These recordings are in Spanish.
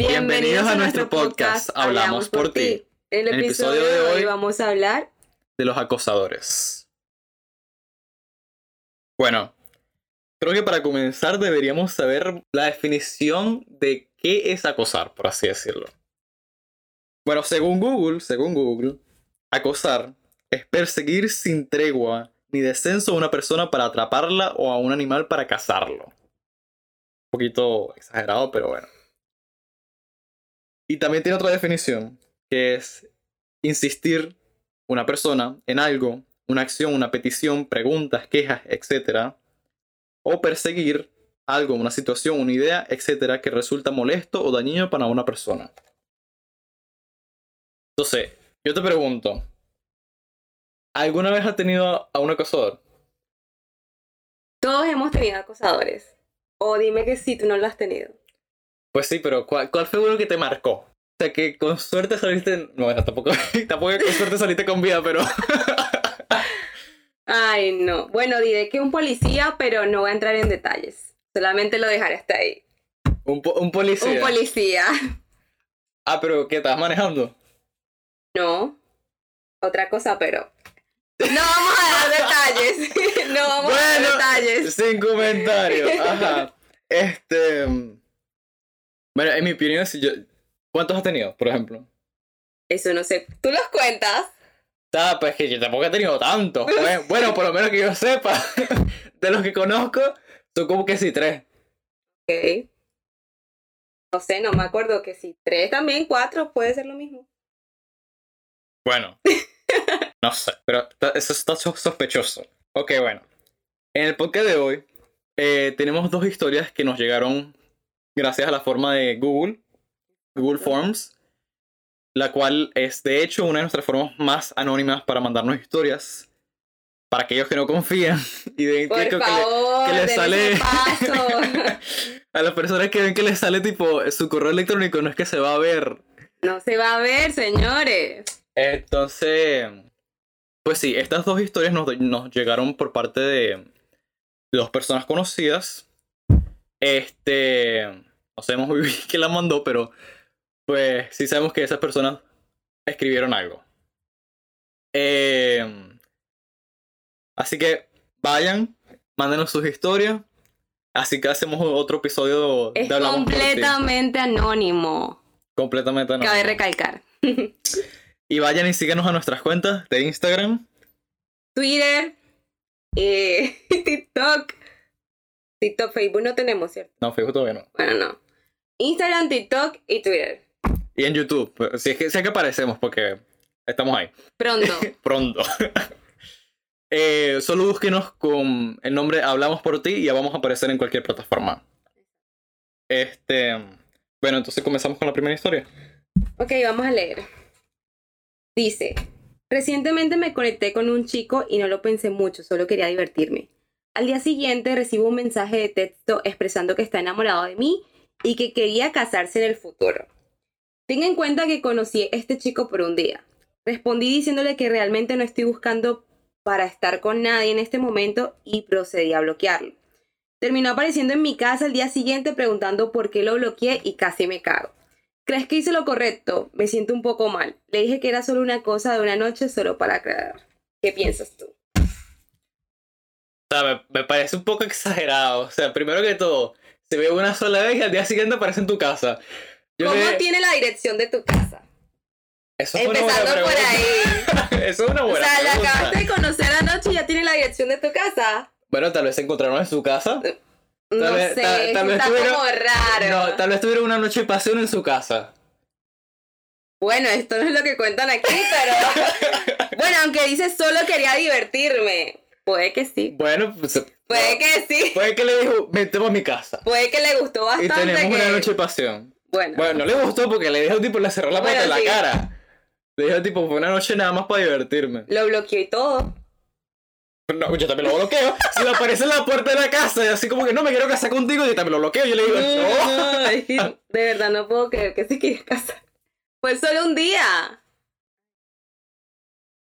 Bienvenidos a nuestro podcast Hablamos por ti. En el episodio de hoy vamos a hablar de los acosadores. Bueno, creo que para comenzar deberíamos saber la definición de qué es acosar, por así decirlo. Bueno, según Google, según Google, acosar es perseguir sin tregua ni descenso a una persona para atraparla o a un animal para cazarlo. Un poquito exagerado, pero bueno. Y también tiene otra definición, que es insistir una persona en algo, una acción, una petición, preguntas, quejas, etc. O perseguir algo, una situación, una idea, etc. que resulta molesto o dañino para una persona. Entonces, yo te pregunto, ¿alguna vez has tenido a un acosador? Todos hemos tenido acosadores. O dime que sí, tú no lo has tenido. Pues sí, pero ¿cuál, fue uno que te marcó? O sea, que con suerte saliste. No, bueno, tampoco, tampoco con suerte saliste con vida, pero. Ay, no. Bueno, diré que un policía, pero no voy a entrar en detalles. Solamente lo dejaré hasta ahí. Un, un policía. Un policía. Ah, pero ¿qué estás manejando? No. Otra cosa, pero. No vamos a dar detalles. no vamos a dar detalles. Sin comentarios. Ajá. Este. Bueno, en mi opinión, si yo... ¿cuántos has tenido, por ejemplo? Eso no sé. ¿Tú los cuentas? Ah, pues que yo tampoco he tenido tantos. bueno, por lo menos que yo sepa. De los que conozco, son como que sí tres. Ok. No sé, no me acuerdo que sí. Tres también, cuatro, puede ser lo mismo. Bueno. no sé, pero eso está sospechoso. Ok, bueno. En el podcast de hoy eh, tenemos dos historias que nos llegaron gracias a la forma de Google, Google Forms, la cual es de hecho una de nuestras formas más anónimas para mandarnos historias. Para aquellos que no confían y ven que, que, le, sale a las personas que ven que les sale tipo su correo electrónico no es que se va a ver. No se va a ver, señores. Entonces, pues sí, estas dos historias nos, nos llegaron por parte de dos personas conocidas. Este, no sabemos muy bien quién la mandó, pero pues sí sabemos que esas personas escribieron algo. Em, así que vayan, mándenos sus historias. Así que hacemos otro episodio de Es completamente anónimo. Completamente anónimo. Cabe recalcar. y vayan y síganos a nuestras cuentas de Instagram, Twitter, eh, TikTok. TikTok, Facebook no tenemos, ¿cierto? No, Facebook todavía no. Bueno, no. Instagram, TikTok y Twitter. Y en YouTube. Si es que, que aparecemos porque estamos ahí. Pronto. Pronto. eh, solo búsquenos con el nombre Hablamos por ti y ya vamos a aparecer en cualquier plataforma. Este. Bueno, entonces comenzamos con la primera historia. Ok, vamos a leer. Dice, recientemente me conecté con un chico y no lo pensé mucho, solo quería divertirme. Al día siguiente recibo un mensaje de texto expresando que está enamorado de mí y que quería casarse en el futuro. Tenga en cuenta que conocí a este chico por un día. Respondí diciéndole que realmente no estoy buscando para estar con nadie en este momento y procedí a bloquearlo. Terminó apareciendo en mi casa el día siguiente preguntando por qué lo bloqueé y casi me cago. ¿Crees que hice lo correcto? Me siento un poco mal. Le dije que era solo una cosa de una noche solo para aclarar. ¿Qué piensas tú? O sea, me, parece un poco exagerado. O sea, primero que todo, se ve una sola vez y al día siguiente aparece en tu casa. ¿Cómo tiene la dirección de tu casa? Eso es Empezando por ahí. Eso es una buena O sea, la acabaste de conocer anoche y ya tiene la dirección de tu casa. Bueno, tal vez se encontraron en su casa. No Tal sé, tal vez está tuvieron- como raro. No, tal vez tuvieron una noche de pasión en su casa. Bueno, esto no es lo que cuentan aquí, pero... bueno, aunque dice solo quería divertirme. Puede que sí. Bueno, pues, Puede que sí. puede que le dijo, a mi casa. Puede que le gustó Y bastante. tenemos que- una noche de pasión. Bueno, Bueno, no le gustó porque le dijo tipo, le cerró la puerta Bueno, en la cara. Le dijo tipo, fue una noche nada más para divertirme. lo bloqueó y todo. No, yo también lo bloqueo. Si me aparece en la puerta de la casa y así como que no me quiero casar contigo, yo también lo bloqueo. Yo le digo, no. No, es que de verdad no puedo creer que se quiere casar. Pues solo un día.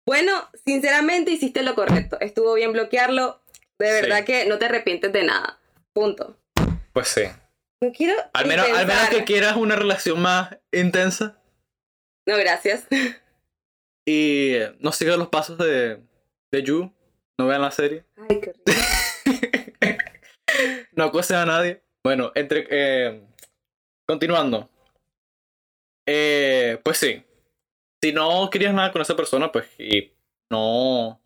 Bueno, sinceramente hiciste lo correcto. Estuvo bien bloquearlo. De Sí. verdad que no te arrepientes de nada. Punto. Pues sí. No quiero. Al menos, al menos que quieras una relación más intensa No, gracias. y no sigas los pasos de, de Yu, no vean la serie, Ay, qué horrible. no acosen a nadie. Bueno, entre eh, continuando. Eh, pues sí. Si no querías nada con esa persona, pues y no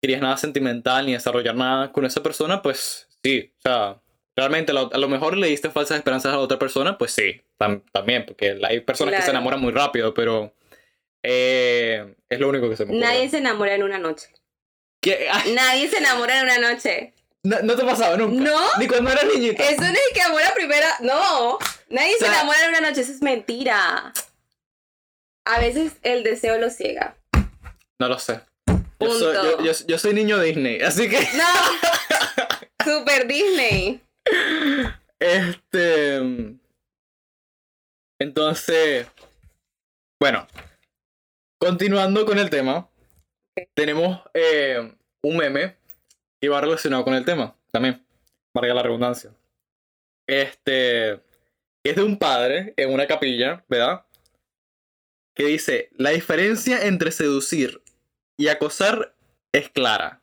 querías nada sentimental ni desarrollar nada con esa persona, pues sí. O sea, realmente a lo, a lo mejor le diste falsas esperanzas a la otra persona, pues sí, tam- también, porque hay personas que se enamoran muy rápido, pero eh, es lo único que se me ocurre. Nadie se enamora en una noche. ¿Qué? Ah, Nadie se enamora en una noche. no, no te pasaba nunca. ¿No? Ni cuando eras niñita. Eso no es que amor a primera. No. Nadie O sea- se enamora en una noche. Eso es mentira. A veces el deseo lo ciega. No lo sé. Yo soy, yo, Punto. yo- yo soy niño Disney, así que. No. Super Disney. Este. Entonces. Bueno. Continuando con el tema. Tenemos eh, un meme que va relacionado con el tema. También. Marca la redundancia. Este. Es de un padre en una capilla, ¿verdad? Que dice: La diferencia entre seducir y acosar es clara.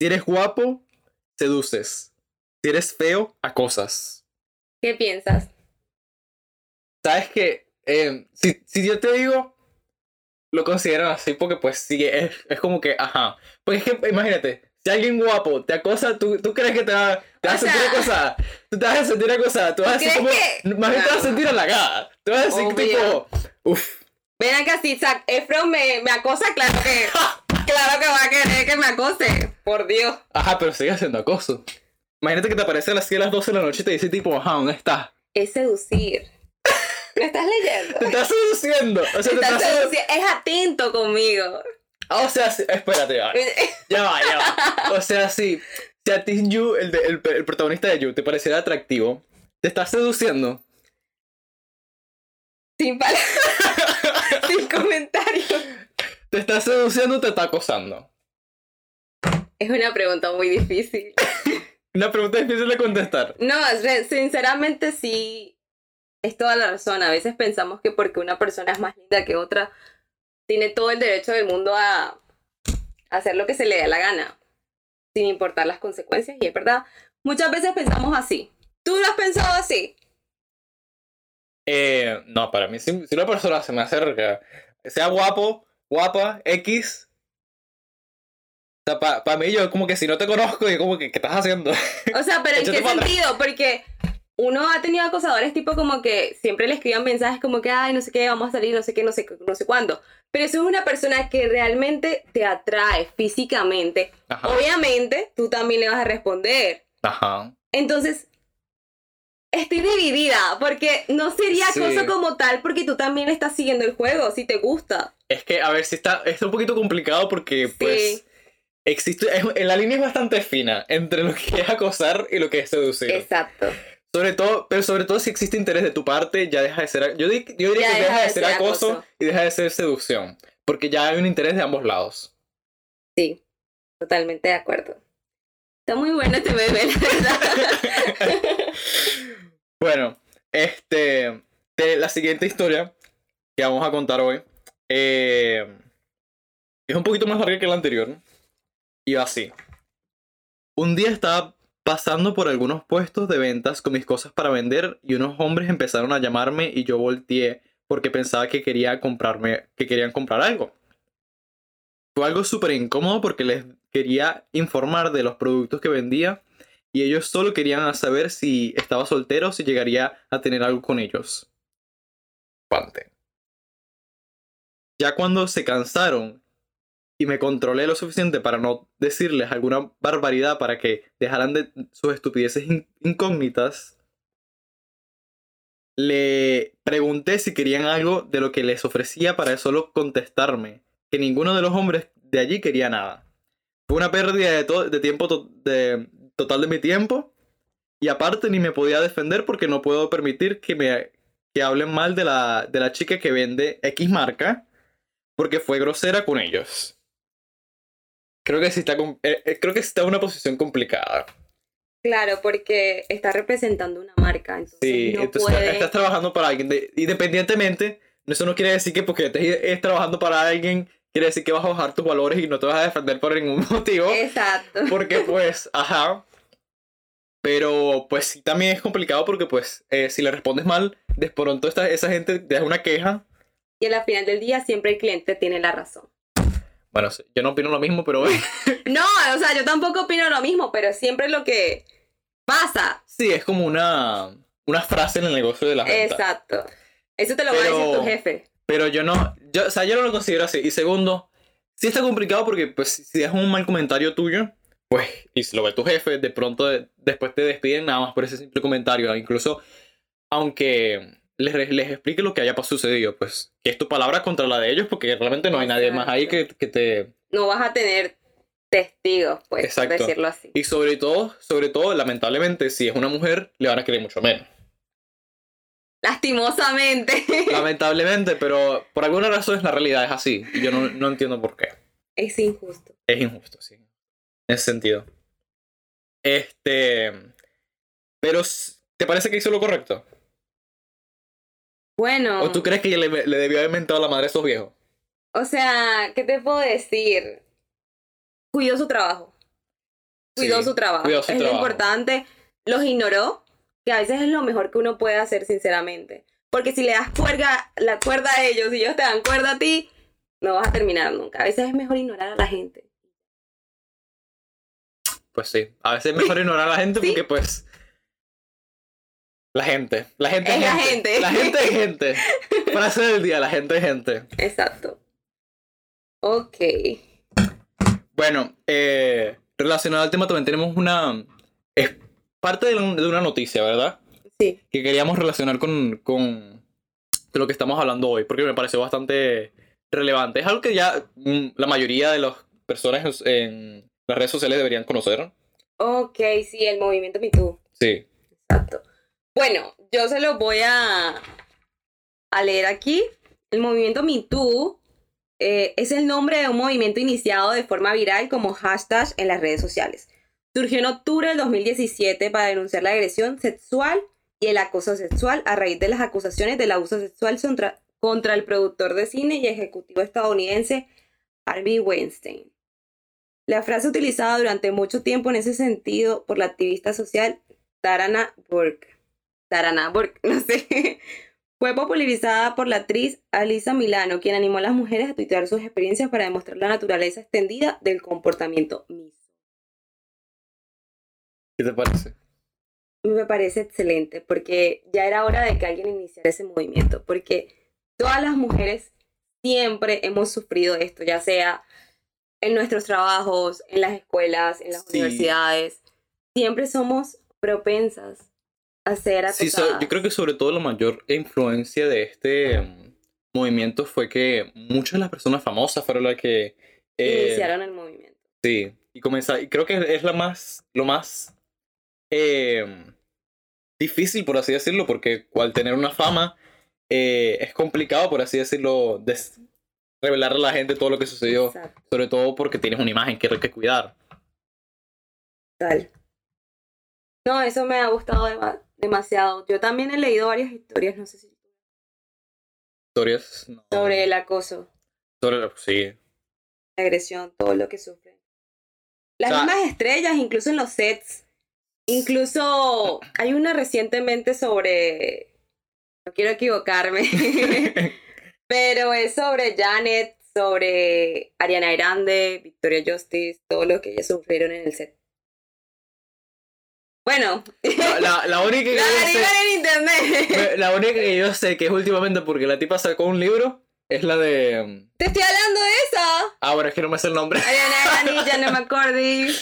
Si eres guapo, seduces. Si eres feo, acosas. ¿Qué piensas? Sabes que eh, si, si yo te digo, lo consideran así porque pues sí, es, es como que, ajá. Porque es que imagínate, si alguien guapo te acosa, ¿tú, tú crees que te va, te vas a sentir sea- acosada? Tú te vas a sentir acosada, tú vas a ¿Tú decir como, crees que- más bien te vas a No. sentir halagada. Tú vas a decir Obvio. tipo, uff, Ven acá, si Zac Efron me, me acosa, claro que. claro que va a querer que me acose. Por Dios. ajá, pero sigue haciendo acoso. Imagínate que te aparece a las 10 a las 12 de la noche y te dice tipo, ajá, ¿dónde estás? Es seducir. ¿Me estás leyendo? Te estás seduciendo. O sea, te Estás estás sedu- seduci- Es atento conmigo. Ah, O sea, sí- espérate, ya. Ya va, ya va. O sea, si, si a ti Yu, el, de- el, el protagonista de Yu, te pareciera atractivo, te estás seduciendo. Sin palabras. sin comentarios. Te estás seduciendo o te está acosando. Es una pregunta muy difícil. Una pregunta difícil de contestar. No, sinceramente sí. Es toda la razón. A veces pensamos que porque una persona es más linda que otra, tiene todo el derecho del mundo a a hacer lo que se le dé la gana. Sin importar las consecuencias. Y es verdad. Muchas veces pensamos así. ¿Tú lo has pensado así? Eh, no, para mí, si, si una persona se me acerca, sea guapo, guapa, X. O sea, para mí, yo como que si no te conozco, yo como que, ¿qué estás haciendo? O sea, pero ¿en qué atrás. sentido? Porque uno ha tenido acosadores tipo como que siempre le escriban mensajes como que, ay, no sé qué, vamos a salir, no sé qué, no sé, qué, no sé cuándo. Pero eso es una persona que realmente te atrae físicamente. Ajá. Obviamente, tú también le vas a responder. Ajá. Entonces, estoy dividida porque no sería Sí. cosa como tal porque tú también estás siguiendo el juego, si te gusta. Es que, a ver, si está, está un poquito complicado porque, pues, existe, es- la línea es bastante fina entre lo que es acosar y lo que es seducir. Exacto. Sobre todo, pero sobre todo si existe interés de tu parte, ya deja de ser, yo, di- yo diría Ya que deja deja de de ser ser acoso, acoso. y deja de ser seducción, porque ya hay un interés de ambos lados. Sí, totalmente de acuerdo. Está muy bueno este bebé, la verdad. Bueno, este, la siguiente historia que vamos a contar hoy eh, es un poquito más larga que la anterior. Y va así. Un día estaba pasando por algunos puestos de ventas con mis cosas para vender y unos hombres empezaron a llamarme y yo volteé porque pensaba que quería comprarme, que querían comprar algo. Fue algo súper incómodo porque les quería informar de los productos que vendía y ellos solo querían saber si estaba soltero o si llegaría a tener algo con ellos. Pante. Ya cuando se cansaron y me controlé lo suficiente para no decirles alguna barbaridad para que dejaran de sus estupideces in- incógnitas, le pregunté si querían algo de lo que les ofrecía para solo contestarme que ninguno de los hombres de allí quería nada. Fue una pérdida de, de tiempo de- total de mi tiempo. Y aparte ni me podía defender porque no puedo permitir que me que hablen mal de la, de la chica que vende X marca porque fue grosera con ellos. Creo que sí está, eh, eh, creo que está en una posición complicada. Claro, porque está representando una marca, entonces Sí, no entonces puede... estás trabajando para alguien. de- independientemente, eso no quiere decir que porque estés trabajando para alguien, quiere decir que vas a bajar tus valores y no te vas a defender por ningún motivo. Exacto. Porque pues, ajá. Pero pues sí también es complicado porque pues eh, si le respondes mal, de pronto esta, esa gente te da una queja. Y al final del día siempre el cliente tiene la razón. Bueno, yo no opino lo mismo, pero No, o sea, yo tampoco opino lo mismo, pero siempre lo que pasa. sí, es como una, una frase en el negocio de la venta. Exacto. Eso te lo va a decir tu jefe. Pero yo no, yo, o sea, yo no lo considero así. Y segundo, sí está complicado porque pues si es un mal comentario tuyo, pues, y si lo ve tu jefe, de pronto de- después te despiden nada más por ese simple comentario. Incluso, aunque les, les explique lo que haya sucedido, pues, que es tu palabra contra la de ellos, porque realmente no hay nadie más ahí que, que te... No vas a tener testigos, pues, Exacto. por decirlo así. Y sobre todo, sobre todo, lamentablemente, si es una mujer, le van a querer mucho menos. Lastimosamente. Lamentablemente, pero por alguna razón es la realidad, es así. Y yo no, no entiendo por qué. es injusto. Es injusto, sí. En ese sentido. Este. Pero, ¿te parece que hizo lo correcto? Bueno. ¿O tú crees que le, le debió haber mentado la madre a esos viejos? O sea, ¿qué te puedo decir? Cuidó su trabajo. Cuidó Sí, su trabajo. cuidó su es lo importante. Los ignoró, que a veces es lo mejor que uno puede hacer, sinceramente. Porque si le das cuerda, la cuerda a ellos y ellos te dan cuerda a ti, no vas a terminar nunca. A veces es mejor ignorar a la gente. Pues sí. A veces es mejor ignorar a la gente Sí. porque, pues. La gente. La gente Es es la gente. gente. La gente es gente. Frase del día, la gente es gente. Exacto. Ok. Bueno, eh, relacionado al tema también tenemos una... Es parte de, la- de una noticia, ¿verdad? Sí. Que queríamos relacionar con, con de lo que estamos hablando hoy, porque me pareció bastante relevante. Es algo que ya mm, la mayoría de las personas en las redes sociales deberían conocer. Ok, sí, el movimiento Me Too. Sí. Exacto. Bueno, yo se lo voy a, a leer aquí. El movimiento MeToo eh, es el nombre de un movimiento iniciado de forma viral como hashtag en las redes sociales. Surgió en octubre del 2017 para denunciar la agresión sexual y el acoso sexual a raíz de las acusaciones del abuso sexual contra, el productor de cine y ejecutivo estadounidense Harvey Weinstein. La frase utilizada durante mucho tiempo en ese sentido por la activista social Tarana Burke. Tarana Burke, no sé. Fue popularizada por la actriz Alisa Milano, quien animó a las mujeres a tuitear sus experiencias para demostrar la naturaleza extendida del comportamiento mismo. ¿Qué te parece? Me parece excelente porque ya era hora de que alguien iniciara ese movimiento, porque todas las mujeres siempre hemos sufrido esto, ya sea en nuestros trabajos, en las escuelas, en las Sí. universidades. Siempre somos propensas a ser Sí, so- acosadas. yo creo que sobre todo la mayor influencia de este mm, movimiento fue que muchas de las personas famosas fueron las que... eh, iniciaron el movimiento. Sí, y comenzar, y creo que es la más, lo más eh, difícil, por así decirlo, porque al tener una fama eh, es complicado, por así decirlo, revelarle a la gente todo lo que sucedió, Exacto. sobre todo porque tienes una imagen que hay que cuidar. Tal. No, eso me ha gustado dema- demasiado. Yo también he leído varias historias, no sé si Historias no, sobre el acoso, sobre- sí, la agresión, todo lo que sufren. Las O sea- mismas estrellas, incluso en los sets. Incluso hay una recientemente sobre. No quiero equivocarme. pero es sobre Janet, sobre Ariana Grande, Victoria Justice, todo lo que ellas sufrieron en el set. Bueno, la, la- la única que la yo sé, en internet. la única que yo sé que es últimamente porque la tipa sacó un libro es la de Te estoy hablando de eso. ah bueno es que no me sé el nombre Ariana Grande, Janet McCordy.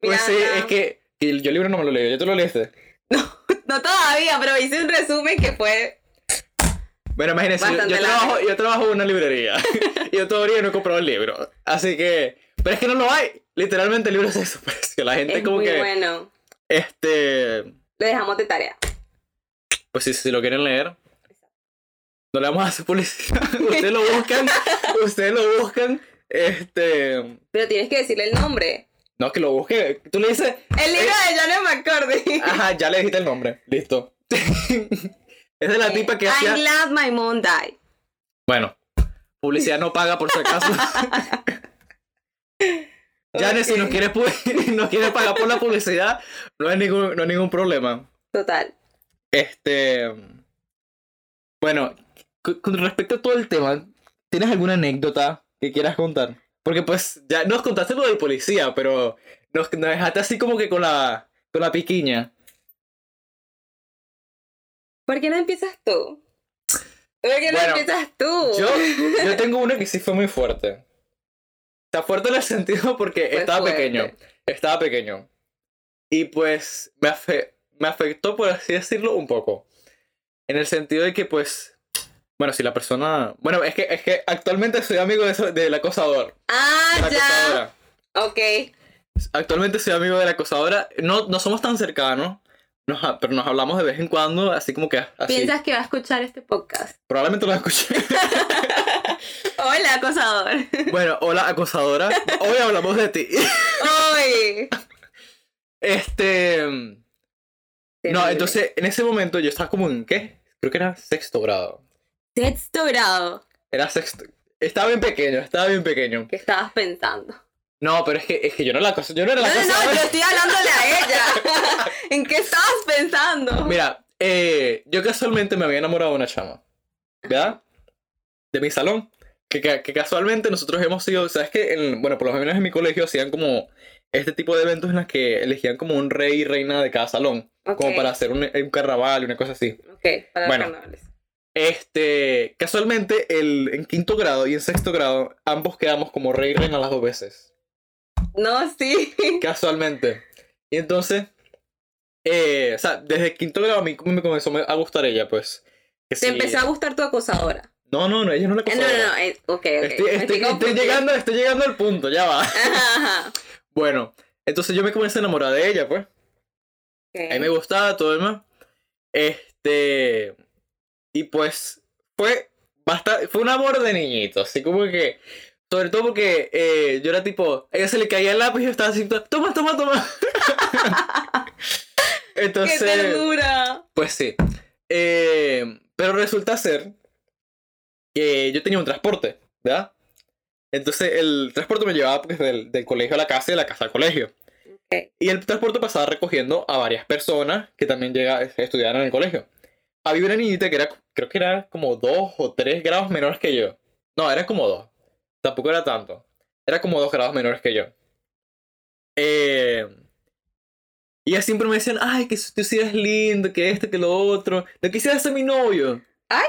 pues sí es que y yo el libro no me lo leo ¿ya tú lo leíste? No todavía, pero hice un resumen que fue. Bueno, imagínense, yo, trabajo, yo trabajo en una librería y yo todavía no he comprado el libro. Así que, pero es que no lo hay. Literalmente el libro se desapareció. La gente Es como muy que, bueno. este, Lo dejamos de tarea. pues si, si lo quieren leer, no le vamos a hacer publicidad. ustedes lo buscan, ustedes lo buscan, este, Pero tienes que decirle el nombre. No, que lo busque. Tú le dices. El libro de Janet McCordy. Ajá, ya le dijiste el nombre. Listo. es de la tipa que I'm hacía. glad my mom died. Bueno, publicidad no paga por si acaso. Janet, si nos quiere, pu- nos quiere pagar por la publicidad, no hay ningún, no hay ningún problema. Total. Este. Bueno, con respecto a todo el tema, ¿tienes alguna anécdota que quieras contar? Porque pues ya nos contaste lo del policía, pero nos, nos dejaste así como que con la, con la piquiña. ¿Por qué no empiezas tú? ¿Por qué no Bueno, empiezas tú? Yo, yo tengo una que sí fue muy fuerte. Está fuerte en el sentido porque Fue estaba fuerte. pequeño. Estaba pequeño. Y pues me, afe- me afectó, por así decirlo, un poco. En el sentido de que pues... Bueno, si la persona... Bueno, es que, es que actualmente soy amigo de del acosador. Ah, de la ya. acosadora. Ok. Actualmente soy amigo de la acosadora. No, no somos tan cercanos. nos pero nos hablamos de vez en cuando, así como que así. ¿Piensas que va a escuchar este podcast? Probablemente lo escuché. Hola, acosador. bueno, hola acosadora. Hoy hablamos de ti. Hoy. Este. No, entonces en ese momento yo estaba como en ¿qué? Creo que era sexto grado. Sexto grado. Era sexto. Estaba bien pequeño, estaba bien pequeño. ¿Qué estabas pensando? No, pero es que, es que yo no la cosa, yo no era No, la no, cosa. no, yo estoy hablándole a ella. ¿En qué estabas pensando? Mira, eh, yo casualmente me había enamorado de una chama. ¿Verdad? De mi salón. Que, que, que casualmente nosotros hemos sido, ¿sabes qué? En- bueno, por lo menos en mi colegio hacían como este tipo de eventos en los que elegían como un rey y reina de cada salón. Como Ok. para hacer un, un carnaval y una cosa así. Ok, para Bueno. carnavales. Este, casualmente, el, en quinto grado y en sexto grado, ambos quedamos como rey y reina las dos veces. No, sí. Casualmente. Y entonces, eh, o sea, desde quinto grado a mí me comenzó a gustar ella, pues. Que Te sí- empezó a gustar tu acosadora. No, no, no, ella no la Eh, No, acosadora. no, no. eh, ok, ok. Estoy, estoy- estoy llegando, estoy llegando al punto, ya va. Ajá, ajá. Bueno, entonces yo me comencé a enamorar de ella, pues. Ok. A mí me gustaba todo demás. Este. Y pues fue bastante. Fue un amor de niñito. Así como que. Sobre todo porque eh, yo era tipo. A ella se le caía el lápiz y yo estaba así. Toma, toma, toma. ¡Qué Entonces. ternura! Pues sí. Eh, pero resulta ser que yo tenía un transporte, ¿verdad? Entonces el transporte me llevaba pues, del, del colegio a la casa y de la casa al colegio. Ok. Y el transporte pasaba recogiendo a varias personas que también llega, estudiaban en el colegio. Había una niñita que era, creo que era como dos o tres grados menores que yo. No, era como dos. Tampoco era tanto. Era como dos grados menores que yo. Eh, y ellas siempre me decían, ay, que tú sí eres lindo, que esto, que lo otro. No quisiera ser mi novio. ¡Ay!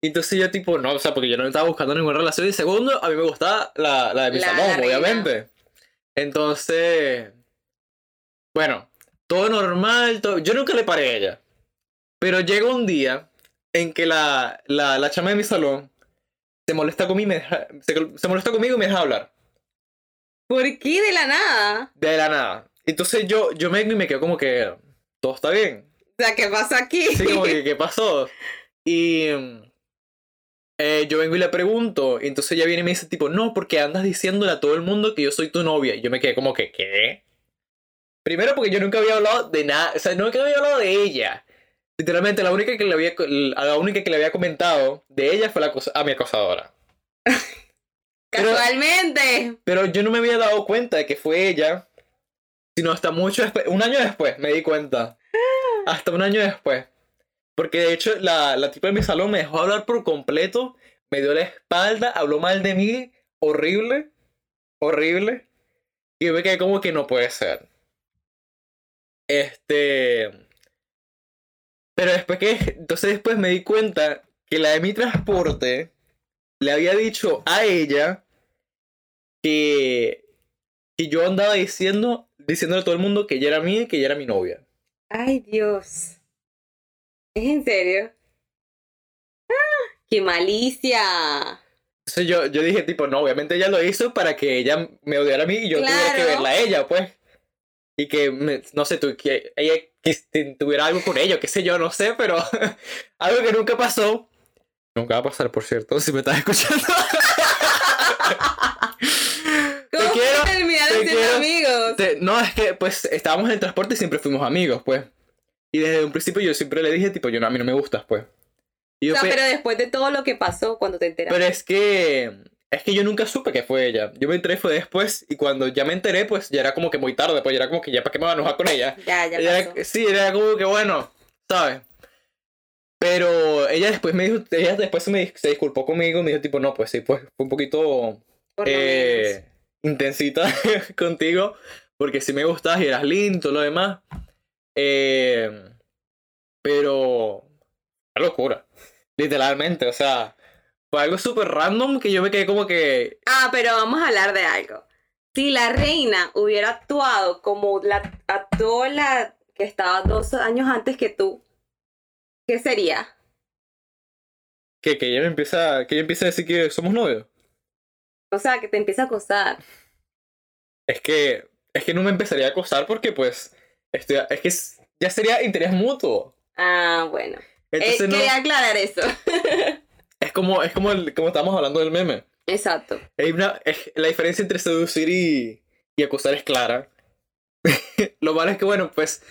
Y entonces yo tipo, no, o sea, porque yo no estaba buscando ninguna relación. Y segundo, a mí me gustaba la, la de mi La- salón, reina. obviamente. Entonces, bueno, todo normal, todo... yo nunca le paré a ella. Pero llega un día en que la, la, la chama de mi salón se molesta conmigo y me deja, se, se molesta conmigo y me deja hablar. ¿Por qué de la nada? De la nada. Entonces yo, yo me, me quedo como que todo está bien. O sea, ¿qué pasa aquí? Sí, como que, ¿qué pasó? Y eh, yo vengo y le pregunto, y entonces ella viene y me dice, tipo, no, porque andas diciéndole a todo el mundo que yo soy tu novia. Y yo me quedé como que, ¿qué? Primero porque yo nunca había hablado de nada, o sea, nunca había hablado de ella. Literalmente, la única que le había, la única que le había comentado de ella fue la a mi acosadora. Pero- Casualmente. Pero yo no me había dado cuenta de que fue ella, sino hasta mucho después, un año después me di cuenta. Hasta un año después. Porque de hecho la, la tipa de mi salón me dejó hablar por completo, me dio la espalda, habló mal de mí, horrible, horrible. Y yo me quedé como que no puede ser. Este... Pero después que... Entonces después me di cuenta que la de mi transporte le había dicho a ella que, que yo andaba diciendo, diciéndole a todo el mundo que ella era mía y que ella era mi novia. Ay, Dios. ¿Es en serio? ¡Ah! ¡Qué malicia! Entonces yo, yo dije, tipo, no, obviamente ella lo hizo para que ella me odiara a mí y yo tuviera que Claro. verla a ella, pues. Y que, me- no sé, tú, que ella quis- tuviera algo con ella, qué sé yo, no sé, pero algo que nunca pasó. Nunca va a pasar, por cierto, si me estás escuchando. ¿Cómo quiero, terminaron te quiero. amigos? Te- no, es que pues estábamos en el transporte y siempre fuimos amigos, pues. Y desde un principio yo siempre le dije, tipo, yo no, a mí no me gustas, pues. Y yo, O sea, pe- pero después de todo lo que pasó cuando te enteraste. pero es que. Es que yo nunca supe que fue ella. Yo me enteré fue después y cuando ya me enteré, pues ya era como que muy tarde, pues ya era como que ya para qué me voy a enojar con ella. Ya, ya Ella pasó. era- sí, era como que bueno, ¿sabes? Pero ella después me dijo, ella después se, me, se disculpó conmigo y me dijo tipo, no, pues sí, pues fue un poquito eh, intensita contigo, porque sí me gustabas y eras lindo y todo lo demás. Eh, pero, una locura, literalmente, o sea, fue algo súper random que yo me quedé como que, Ah, pero vamos a hablar de algo. Si la reina hubiera actuado como la actuó la que estaba dos años antes que tú, ¿qué sería? que, que ella me empieza, que ella empieza a decir que somos novios. O sea, que te empieza a acosar. Es que, es que no me empezaría a acosar porque pues, estoy, es que ya sería interés mutuo. Ah, bueno. Eh, Entonces no, quería aclarar eso. es como, es como, el, como estábamos hablando del meme. Exacto. Hay una, es- la diferencia entre seducir y, y acosar es clara. Lo malo es que, bueno, pues,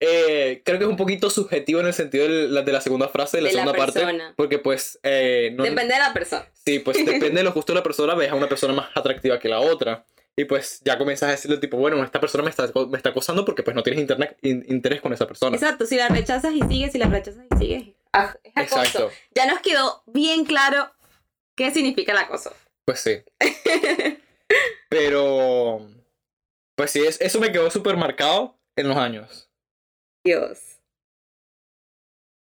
eh, creo que es un poquito subjetivo en el sentido de la, de la segunda frase, de la De la segunda parte. persona. Porque, pues, eh, no, Depende de la persona. sí, pues depende de los gustos de la persona, ves a una persona más atractiva que la otra. Y pues ya comienzas a decirle, tipo, bueno, esta persona me está, me está acosando porque pues no tienes internet, in- interés con esa persona. Exacto, si la rechazas y sigues, si la rechazas y sigues, es acoso. Exacto. Ya nos quedó bien claro qué significa el acoso. Pues sí. Pero. Pues sí, es, eso me quedó súper marcado en los años. Dios.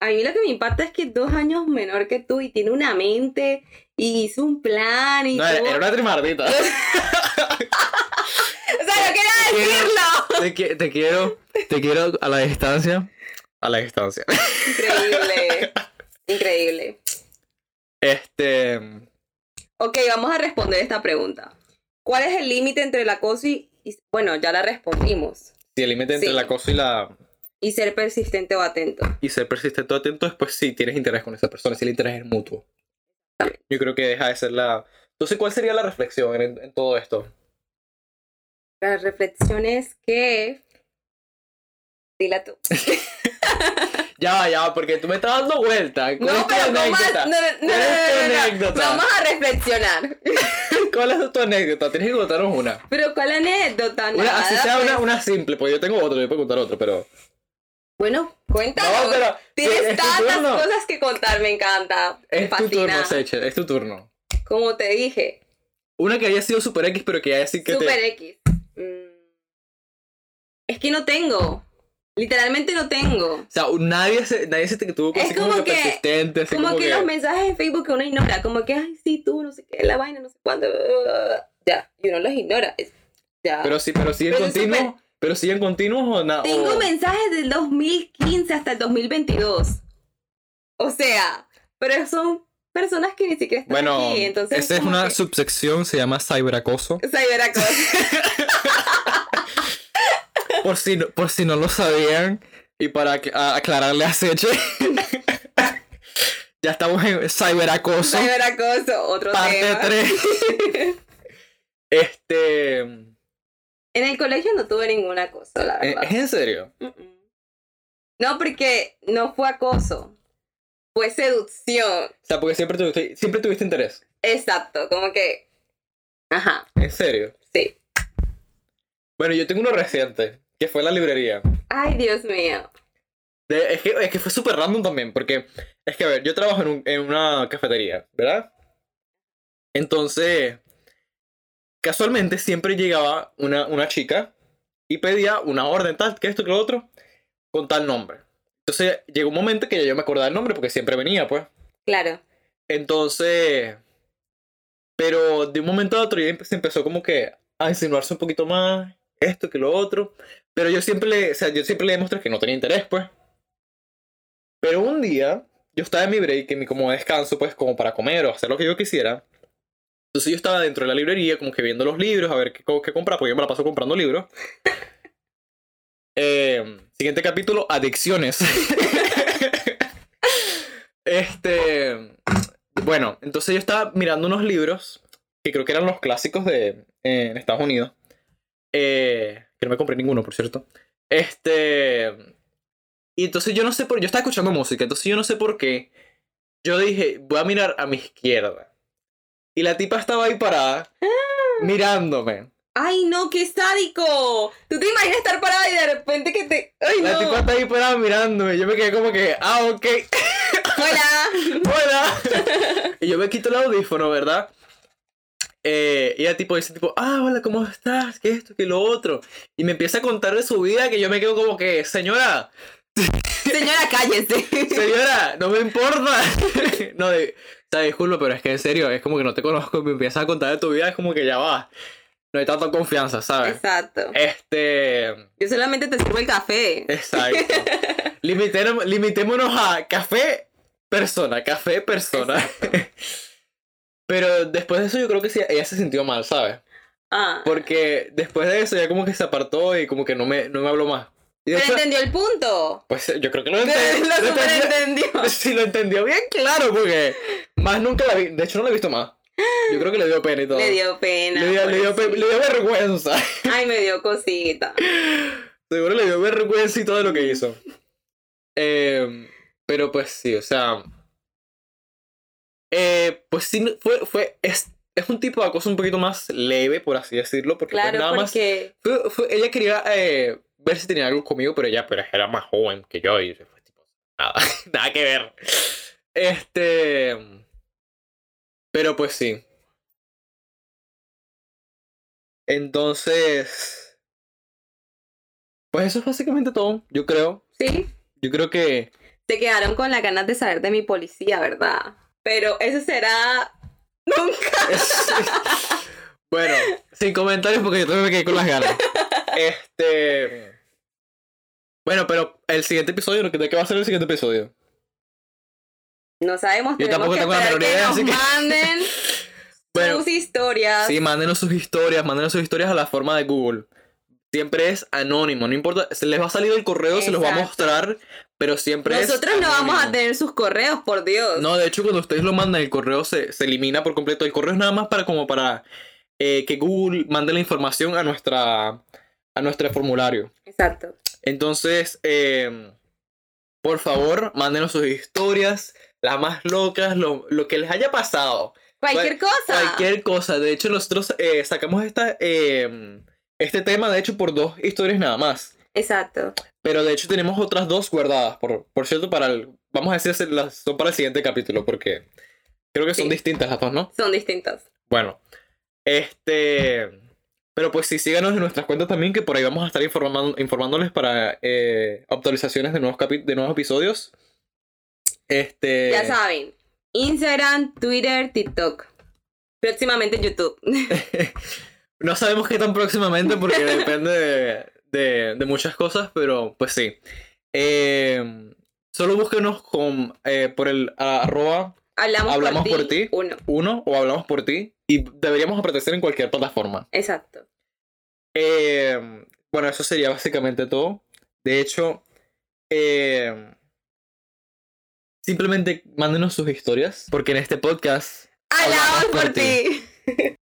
A mí lo que me impacta es que dos años menor que tú y tiene una mente y hizo un plan y No, era, tuvo- era una trimardita. O sea, no quería decirlo. te quiero, te quiero a la distancia. A la distancia. Increíble. Increíble. Este. Ok, vamos a responder esta pregunta. ¿Cuál es el límite entre el acoso y, y- Bueno, ya la respondimos. Si el límite entre Sí. el acoso y la. Y ser persistente o atento. Y ser persistente o atento, después sí tienes interés con esa persona, si el interés es mutuo. Yo creo que deja de ser la. Entonces, ¿cuál sería la reflexión en, en todo esto? La reflexión es que... Dila tú. Ya va, ya va, porque tú me estás dando vuelta. ¿Cuál No, es tu pero ¿cómo anécdota? has- no, no, no, ¿Cuál es tu no, anécdota? Vamos a reflexionar. ¿Cuál es tu anécdota? Tienes que contarnos una. Pero ¿cuál anécdota? Una, Nada, así sea pues. una, una simple, porque yo tengo otra, yo puedo contar otra, pero. Bueno, cuéntanos. Pero. Tienes es tu tantas cosas que contar, me encanta. Me Es tu fascina. turno, Seche, es tu turno. Como te dije, Una que haya sido super X, pero que haya sido que Super te. X. Mm. Es que no tengo. Literalmente no tengo. O sea, nadie se, nadie se tuvo Es así como, como que, que- persistente, así como, como, que, los mensajes en Facebook que uno ignora, como que, ay, sí, tú, no sé qué, la vaina, no sé cuándo. Ya, y uno los ignora. Es- Ya. Pero sí, pero es continuos. Pero siguen continuos o nada. Tengo mensajes del 2015 hasta el 2022. O sea, pero son personas que ni siquiera están Bueno, aquí. Entonces, esta es una que- subsección, se llama cyberacoso. Cyberacoso. Por si, no- por si no lo sabían, y para que- a- aclararle a Seche, ya estamos en cyberacoso, Cyberacoso, otro parte tema. 3. Este. En el colegio no tuve ningún acoso, la ¿Es verdad. en serio? No, porque no fue acoso. Fue seducción. O sea, porque siempre tuviste, siempre tuviste interés. Exacto, como que. Ajá, ¿En serio? sí. Bueno, yo tengo uno reciente, que fue en la librería. Ay, Dios mío. De- es, que, es que fue súper random también, porque es que, a ver, yo trabajo en, un- en una cafetería, ¿verdad? Entonces, casualmente siempre llegaba una, una chica y pedía una orden tal, que esto, que lo otro, con tal nombre. Entonces, llegó un momento que ya yo me acordaba el nombre, porque siempre venía, pues. Claro. Entonces, pero de un momento a otro ya se empezó como que a insinuarse un poquito más, esto que lo otro. Pero yo siempre le, o sea, yo siempre le demostré que no tenía interés, pues. Pero un día, yo estaba en mi break, en mi como descanso, pues, como para comer o hacer lo que yo quisiera. Entonces yo estaba dentro de la librería, como que viendo los libros, a ver qué, qué comprar, porque yo me la paso comprando libros. Eh, siguiente capítulo, adicciones. este. Bueno, entonces yo estaba mirando unos libros que creo que eran los clásicos de en Estados Unidos. Eh, que no me compré ninguno, por cierto. Este. Y entonces yo no sé por. Yo estaba escuchando música, entonces yo no sé por qué. Yo dije, voy a mirar a mi izquierda. Y la tipa estaba ahí parada, mirándome. ¡Ay, no, qué sádico! ¿Tú te imaginas estar parada y de repente que te. ¡Ay, La no! tipa está ahí parada mirándome. Yo me quedé como que, ah, ok. ¡Hola! hola. y yo me quito el audífono, ¿verdad? Eh, y ella tipo dice tipo, ah, hola, ¿cómo estás? ¿Qué esto? ¿Qué lo otro? Y me empieza a contar de su vida que yo me quedo como que, señora, Señora, cállese. señora, no me importa. no, de, o sea, disculpa, pero es que en serio, es como que no te conozco me empiezas a contar de tu vida, es como que ya va. No hay tanta confianza, ¿sabes? Exacto. Este... Yo solamente te sirvo el café. Exacto. Limitemos- limitémonos a café, persona, café, persona. Pero después de eso yo creo que sí, ella se sintió mal, ¿sabes? Ah. Porque después de eso ya como que se apartó y como que no me, no me habló más. Y Pero después- entendió el punto. pues yo creo que lo Lo entendió. lo entendió-. Sí, lo entendió bien claro porque más nunca la vi. De hecho no la he visto más. Yo creo que le dio pena y todo. Le dio pena. Le dio, le dio pe- pobrecito. le dio vergüenza. Ay, me dio cosita. Seguro le dio vergüenza y todo lo que hizo. Eh, pero pues sí, o sea. Eh, pues sí, fue, fue, es, es un tipo de acoso un poquito más leve, por así decirlo, porque pues nada más. fue- fue- ella quería eh, ver si tenía algo conmigo, pero ella pero era más joven que yo y fue tipo, nada, nada que ver. Este. Pero pues sí. Entonces. Pues eso es básicamente todo, yo creo. Sí, Yo creo que. se quedaron con las ganas de saber de mi policía, ¿verdad? Pero eso será. Nunca. bueno, sin comentarios porque yo también me quedé con las ganas. Este. Bueno, pero el siguiente episodio, ¿de qué va a ser el siguiente episodio? No sabemos, Yo tampoco que tengo la menor que idea, nos así que- manden Bueno, sus historias. Sí, mándenos sus historias, mándenos sus historias a la forma de Google. Siempre es anónimo, no importa, se les va a salir el correo, se los va a mostrar, pero siempre es Nosotros no vamos a tener sus correos, por Dios. No, de hecho, cuando ustedes lo mandan, el correo se, se elimina por completo. El correo es nada más para como para eh, que Google mande la información a nuestra a nuestro formulario. Exacto. Entonces, eh, por favor, mándenos sus historias, las más locas, lo, lo que les haya pasado. Cualquier cosa. Cualquier cosa. De hecho, nosotros eh, sacamos esta, eh, este tema, de hecho, por dos historias nada más. Exacto. Pero de hecho tenemos otras dos guardadas. Por, por cierto, para el, vamos a decir las son para el siguiente capítulo, porque creo que son Sí. distintas las dos, ¿no? Son distintos. Bueno, este... Pero pues sí, síganos en nuestras cuentas también, que por ahí vamos a estar informando, informándoles para eh, actualizaciones de nuevos, capi- de nuevos episodios. Este... Ya saben. Instagram, Twitter, TikTok. Próximamente YouTube. No sabemos qué tan próximamente porque depende de, de- de muchas cosas, pero pues sí. Eh, solo búsquenos con, eh, por el arroba Hablamos, Hablamos por, ti. Uno. uno o hablamos por ti y deberíamos aparecer en cualquier plataforma. Exacto. Eh, bueno, eso sería básicamente todo. De hecho, simplemente mándenos sus historias porque en este podcast Hablamos por ti.